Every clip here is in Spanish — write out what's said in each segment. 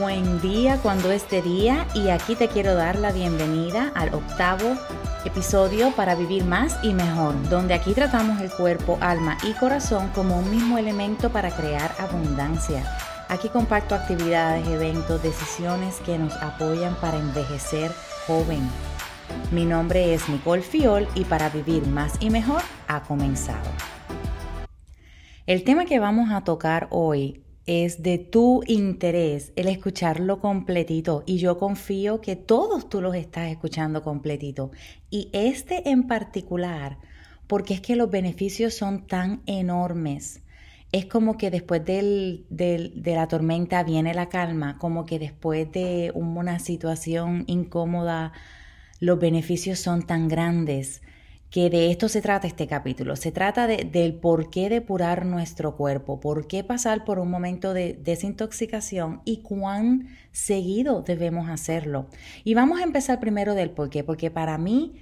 Buen día cuando es de día y aquí te quiero dar la bienvenida al octavo episodio para vivir más y mejor, donde aquí tratamos el cuerpo, alma y corazón como un mismo elemento para crear abundancia. Aquí comparto actividades, eventos, decisiones que nos apoyan para envejecer joven. Mi nombre es Nicole Fiol y para vivir más y mejor ha comenzado. El tema que vamos a tocar hoy es de tu interés el escucharlo completito. Y yo confío que todos tú los estás escuchando completito. Y este en particular porque es que los beneficios son tan enormes. Es como que después del, de la tormenta viene la calma, como que después de una situación incómoda los beneficios son tan grandes que de esto se trata este capítulo. Se trata de, del por qué depurar nuestro cuerpo, por qué pasar por un momento de desintoxicación y cuán seguido debemos hacerlo. Y vamos a empezar primero del por qué, porque para mí,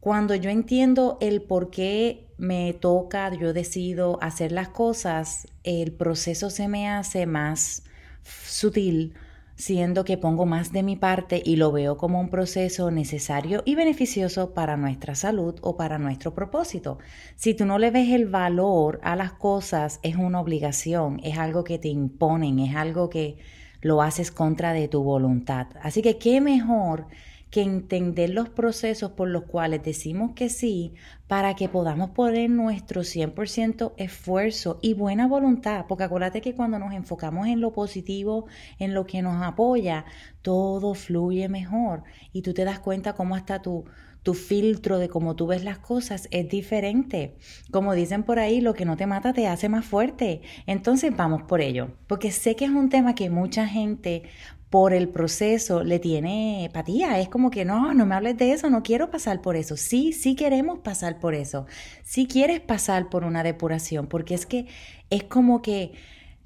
cuando yo entiendo el por qué me toca, yo decido hacer las cosas, el proceso se me hace más sutil siendo que pongo más de mi parte y lo veo como un proceso necesario y beneficioso para nuestra salud o para nuestro propósito. Si tú no le ves el valor a las cosas, es una obligación, es algo que te imponen, es algo que lo haces contra de tu voluntad. Así que qué mejor que entender los procesos por los cuales decimos que sí para que podamos poner nuestro 100% esfuerzo y buena voluntad, porque acuérdate que cuando nos enfocamos en lo positivo, en lo que nos apoya, todo fluye mejor. Y tú te das cuenta cómo hasta tu tu filtro de cómo tú ves las cosas es diferente. Como dicen por ahí, lo que no te mata te hace más fuerte. Entonces vamos por ello, porque sé que es un tema que mucha gente por el proceso le tiene empatía. Es como que no, no me hables de eso, no quiero pasar por eso. Sí, sí queremos pasar por eso. Sí quieres pasar por una depuración, porque es que es como que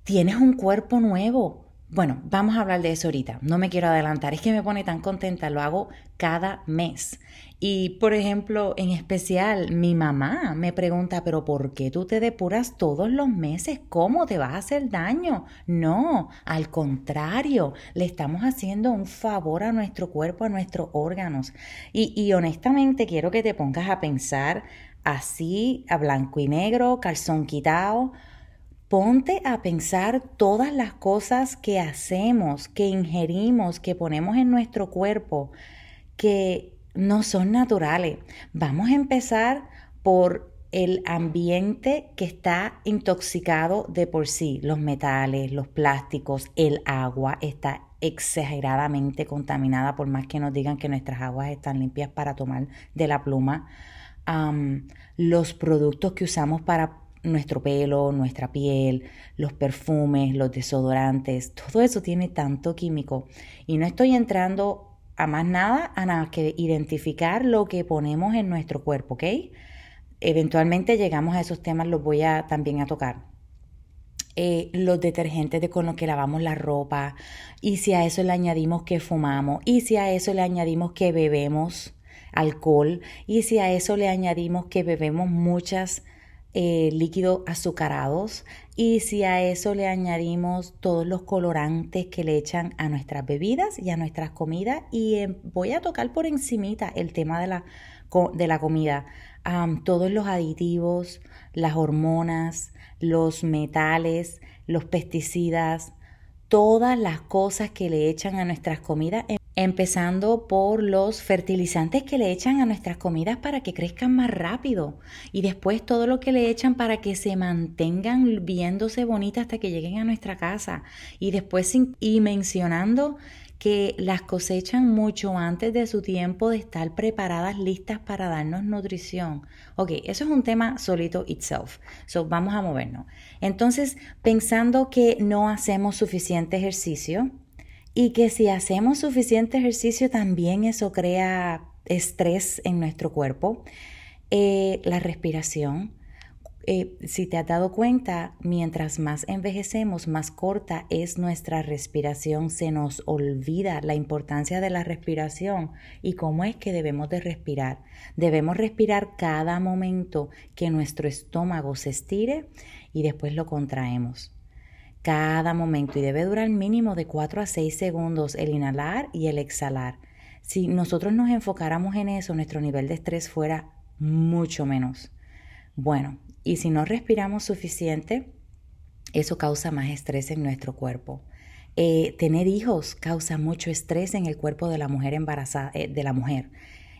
tienes un cuerpo nuevo. Bueno, vamos a hablar de eso ahorita. No me quiero adelantar. Es que me pone tan contenta. Lo hago cada mes. Y, por ejemplo, en especial, mi mamá me pregunta, pero ¿por qué tú te depuras todos los meses? ¿Cómo te vas a hacer daño? No, al contrario, le estamos haciendo un favor a nuestro cuerpo, a nuestros órganos. Y, y honestamente quiero que te pongas a pensar así, a blanco y negro, calzón quitado. Ponte a pensar todas las cosas que hacemos, que ingerimos, que ponemos en nuestro cuerpo, que no son naturales. Vamos a empezar por el ambiente que está intoxicado de por sí, los metales, los plásticos, el agua está exageradamente contaminada, por más que nos digan que nuestras aguas están limpias para tomar de la pluma. los productos que usamos para nuestro pelo, nuestra piel, los perfumes, los desodorantes, todo eso tiene tanto químico. Y no estoy entrando a más nada, a nada que identificar lo que ponemos en nuestro cuerpo, ¿ok? Eventualmente llegamos a esos temas, los voy a también a tocar. Eh, los detergentes de con los que lavamos la ropa, y si a eso le añadimos que fumamos, y si a eso le añadimos que bebemos alcohol, y si a eso le añadimos que bebemos muchas eh, líquidos azucarados y si a eso le añadimos todos los colorantes que le echan a nuestras bebidas y a nuestras comidas y em, voy a tocar por encimita el tema de la, de la comida, todos los aditivos, las hormonas, los metales, los pesticidas, todas las cosas que le echan a nuestras comidas empezando por los fertilizantes que le echan a nuestras comidas para que crezcan más rápido y después todo lo que le echan para que se mantengan viéndose bonitas hasta que lleguen a nuestra casa y después y mencionando que las cosechan mucho antes de su tiempo de estar preparadas, listas para darnos nutrición. Ok, eso es un tema solito itself. So, vamos a movernos. Entonces, pensando que no hacemos suficiente ejercicio, y que si hacemos suficiente ejercicio también eso crea estrés en nuestro cuerpo. Eh, la respiración. Eh, si te has dado cuenta, mientras más envejecemos, más corta es nuestra respiración. Se nos olvida la importancia de la respiración y cómo es que debemos de respirar. Debemos respirar cada momento que nuestro estómago se estire y después lo contraemos cada momento y debe durar mínimo de 4 a 6 segundos el inhalar y el exhalar. Si nosotros nos enfocáramos en eso, nuestro nivel de estrés fuera mucho menos. Bueno, y si no respiramos suficiente, eso causa más estrés en nuestro cuerpo. Eh, tener hijos causa mucho estrés en el cuerpo de la mujer embarazada, eh, de la mujer.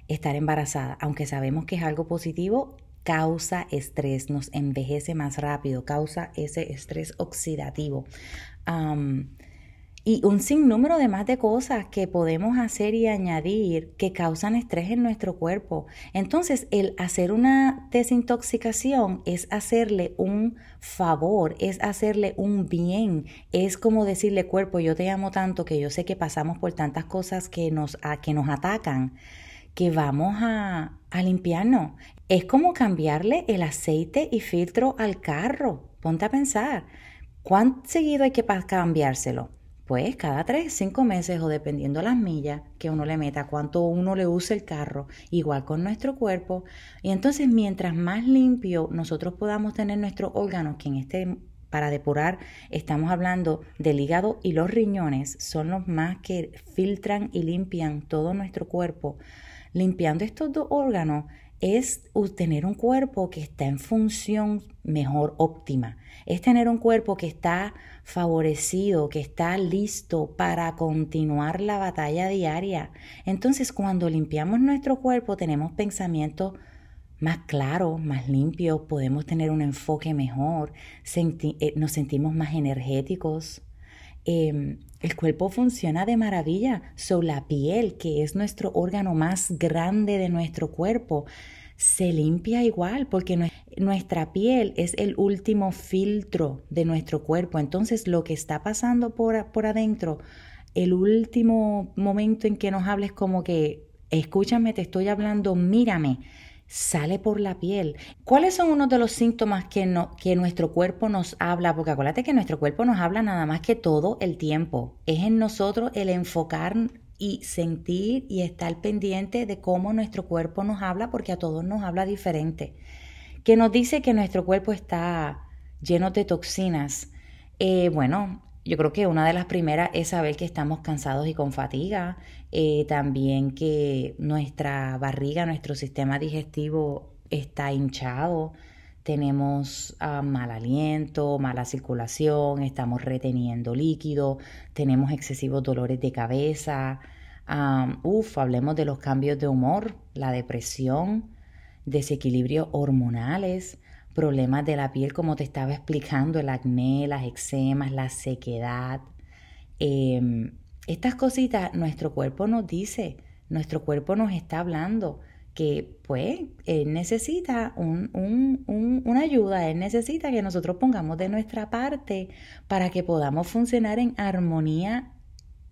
Estar embarazada, aunque sabemos que es algo positivo, causa estrés, nos envejece más rápido, causa ese estrés oxidativo y un sinnúmero de más de cosas que podemos hacer y añadir que causan estrés en nuestro cuerpo. Entonces, el hacer una desintoxicación es hacerle un favor, es hacerle un bien, es como decirle cuerpo, yo te amo tanto que yo sé que pasamos por tantas cosas que nos, que nos atacan, que vamos a, a limpiarnos. Es como cambiarle el aceite y filtro al carro. Ponte a pensar, ¿cuánto seguido hay que cambiárselo? pues cada tres, cinco meses o dependiendo las millas que uno le meta, cuánto uno le use el carro, igual con nuestro cuerpo. Y entonces mientras más limpio nosotros podamos tener nuestros órganos, que en este, para depurar, estamos hablando del hígado y los riñones, son los más que filtran y limpian todo nuestro cuerpo. Limpiando estos dos órganos es tener un cuerpo que está en función mejor óptima. Es tener un cuerpo que está favorecido, que está listo para continuar la batalla diaria. Entonces, cuando limpiamos nuestro cuerpo, tenemos pensamientos más claros, más limpios, podemos tener un enfoque mejor, eh, nos sentimos más energéticos. Em, el cuerpo funciona de maravilla. So, la piel, que es nuestro órgano más grande de nuestro cuerpo, se limpia igual porque nuestra piel es el último filtro de nuestro cuerpo. Entonces lo que está pasando por, por adentro, el último momento en que nos hables como que, escúchame, te estoy hablando, mírame, sale por la piel. ¿Cuáles son unos de los síntomas que, no, que nuestro cuerpo nos habla? Porque acuérdate que nuestro cuerpo nos habla nada más que todo el tiempo. Es en nosotros el enfocar y sentir y estar pendiente de cómo nuestro cuerpo nos habla, porque a todos nos habla diferente. Que nos dice que nuestro cuerpo está lleno de toxinas. Eh, bueno, yo creo que una de las primeras es saber que estamos cansados y con fatiga. Eh, también que nuestra barriga, nuestro sistema digestivo está hinchado tenemos ah, mal aliento, mala circulación, estamos reteniendo líquido, tenemos excesivos dolores de cabeza. uf, hablemos de los cambios de humor, la depresión, desequilibrios hormonales, problemas de la piel, como te estaba explicando, el acné, las eczemas, la sequedad. Em, estas cositas nuestro cuerpo nos dice, nuestro cuerpo nos está hablando que pues él necesita una ayuda, él necesita que nosotros pongamos de nuestra parte para que podamos funcionar en armonía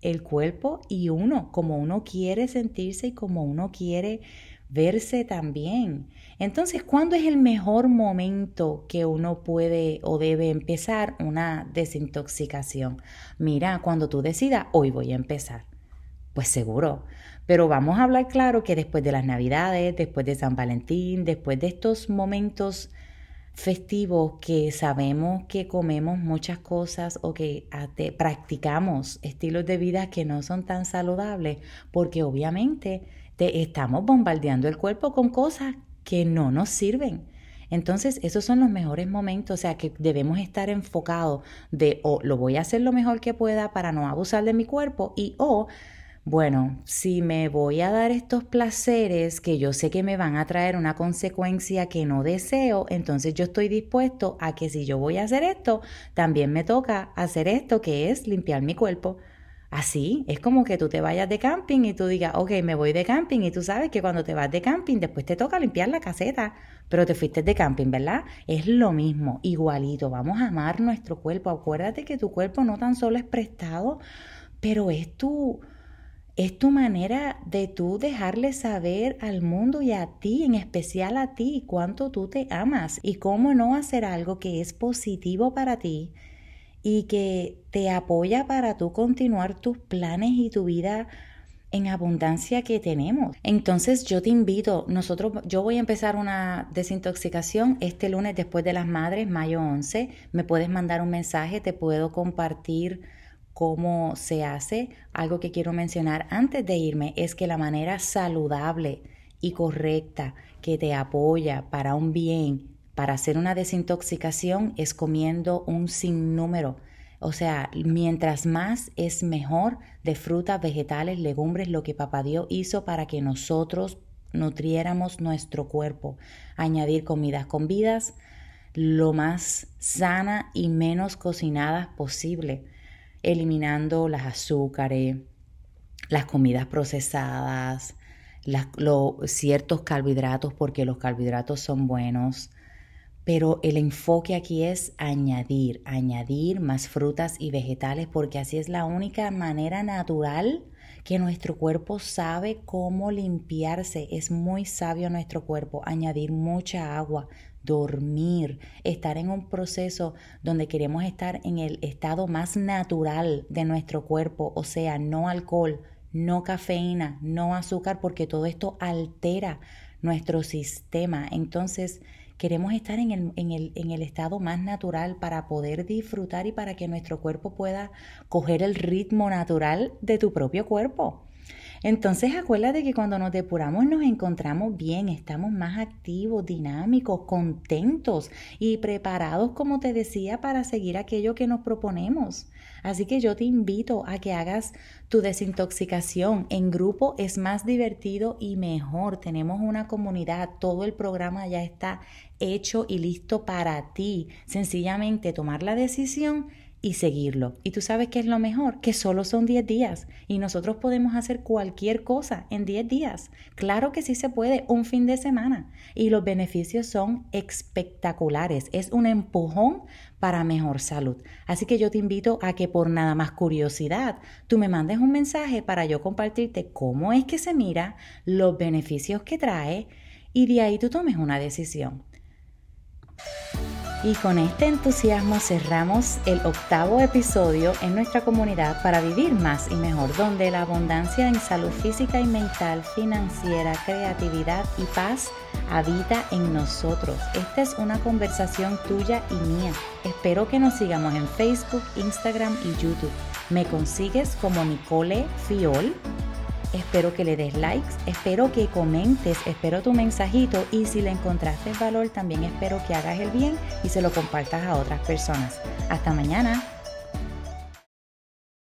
el cuerpo y uno, como uno quiere sentirse y como uno quiere verse también. Entonces, ¿cuándo es el mejor momento que uno puede o debe empezar una desintoxicación? Mira, cuando tú decidas, hoy voy a empezar. Pues seguro, pero vamos a hablar claro que después de las Navidades, después de San Valentín, después de estos momentos festivos que sabemos que comemos muchas cosas o que practicamos estilos de vida que no son tan saludables, porque obviamente te estamos bombardeando el cuerpo con cosas que no nos sirven. Entonces, esos son los mejores momentos, o sea, que debemos estar enfocados de o lo voy a hacer lo mejor que pueda para no abusar de mi cuerpo y o bueno, si me voy a dar estos placeres que yo sé que me van a traer una consecuencia que no deseo, entonces yo estoy dispuesto a que si yo voy a hacer esto, también me toca hacer esto que es limpiar mi cuerpo. Así, es como que tú te vayas de camping y tú digas, ok, me voy de camping y tú sabes que cuando te vas de camping después te toca limpiar la caseta, pero te fuiste de camping, ¿verdad? Es lo mismo, igualito, vamos a amar nuestro cuerpo. Acuérdate que tu cuerpo no tan solo es prestado, pero es tu es tu manera de tú dejarle saber al mundo y a ti, en especial a ti, cuánto tú te amas y cómo no hacer algo que es positivo para ti y que te apoya para tú continuar tus planes y tu vida en abundancia que tenemos. Entonces yo te invito, nosotros, yo voy a empezar una desintoxicación este lunes después de las madres, mayo 11. Me puedes mandar un mensaje, te puedo compartir cómo se hace. Algo que quiero mencionar antes de irme es que la manera saludable y correcta que te apoya para un bien, para hacer una desintoxicación, es comiendo un sinnúmero o sea, mientras más es mejor de frutas, vegetales, legumbres, lo que Papá Dios hizo para que nosotros nutriéramos nuestro cuerpo. Añadir comidas con vidas, lo más sana y menos cocinadas posible, eliminando las azúcares, las comidas procesadas, ciertos carbohidratos, porque los carbohidratos son buenos, pero el enfoque aquí es añadir, añadir más frutas y vegetales porque así es la única manera natural que nuestro cuerpo sabe cómo limpiarse. Es muy sabio nuestro cuerpo añadir mucha agua, dormir, estar en un proceso donde queremos estar en el estado más natural de nuestro cuerpo, o sea, no alcohol, no cafeína, no azúcar, porque todo esto altera nuestro sistema. Entonces, Queremos estar en el, en, el, en el, estado más natural para poder disfrutar y para que nuestro cuerpo pueda coger el ritmo natural de tu propio cuerpo. Entonces acuérdate que cuando nos depuramos nos encontramos bien, estamos más activos, dinámicos, contentos y preparados, como te decía, para seguir aquello que nos proponemos. Así que yo te invito a que hagas tu desintoxicación. En grupo es más divertido y mejor. Tenemos una comunidad, todo el programa ya está hecho y listo para ti. Sencillamente tomar la decisión y seguirlo. Y tú sabes qué es lo mejor, que solo son 10 días y nosotros podemos hacer cualquier cosa en 10 días. Claro que sí se puede, un fin de semana. Y los beneficios son espectaculares. Es un empujón para mejor salud. Así que yo te invito a que por nada más curiosidad, tú me mandes un mensaje para yo compartirte cómo es que se mira, los beneficios que trae y de ahí tú tomes una decisión. Y con este entusiasmo cerramos el octavo episodio en nuestra comunidad para vivir más y mejor, donde la abundancia en salud física y mental, financiera, creatividad y paz habita en nosotros. Esta es una conversación tuya y mía. Espero que nos sigamos en Facebook, Instagram y YouTube. Me consigues como Nicole Fiol Espero que le des likes, espero que comentes, espero tu mensajito y si le encontraste valor también espero que hagas el bien y se lo compartas a otras personas. Hasta mañana.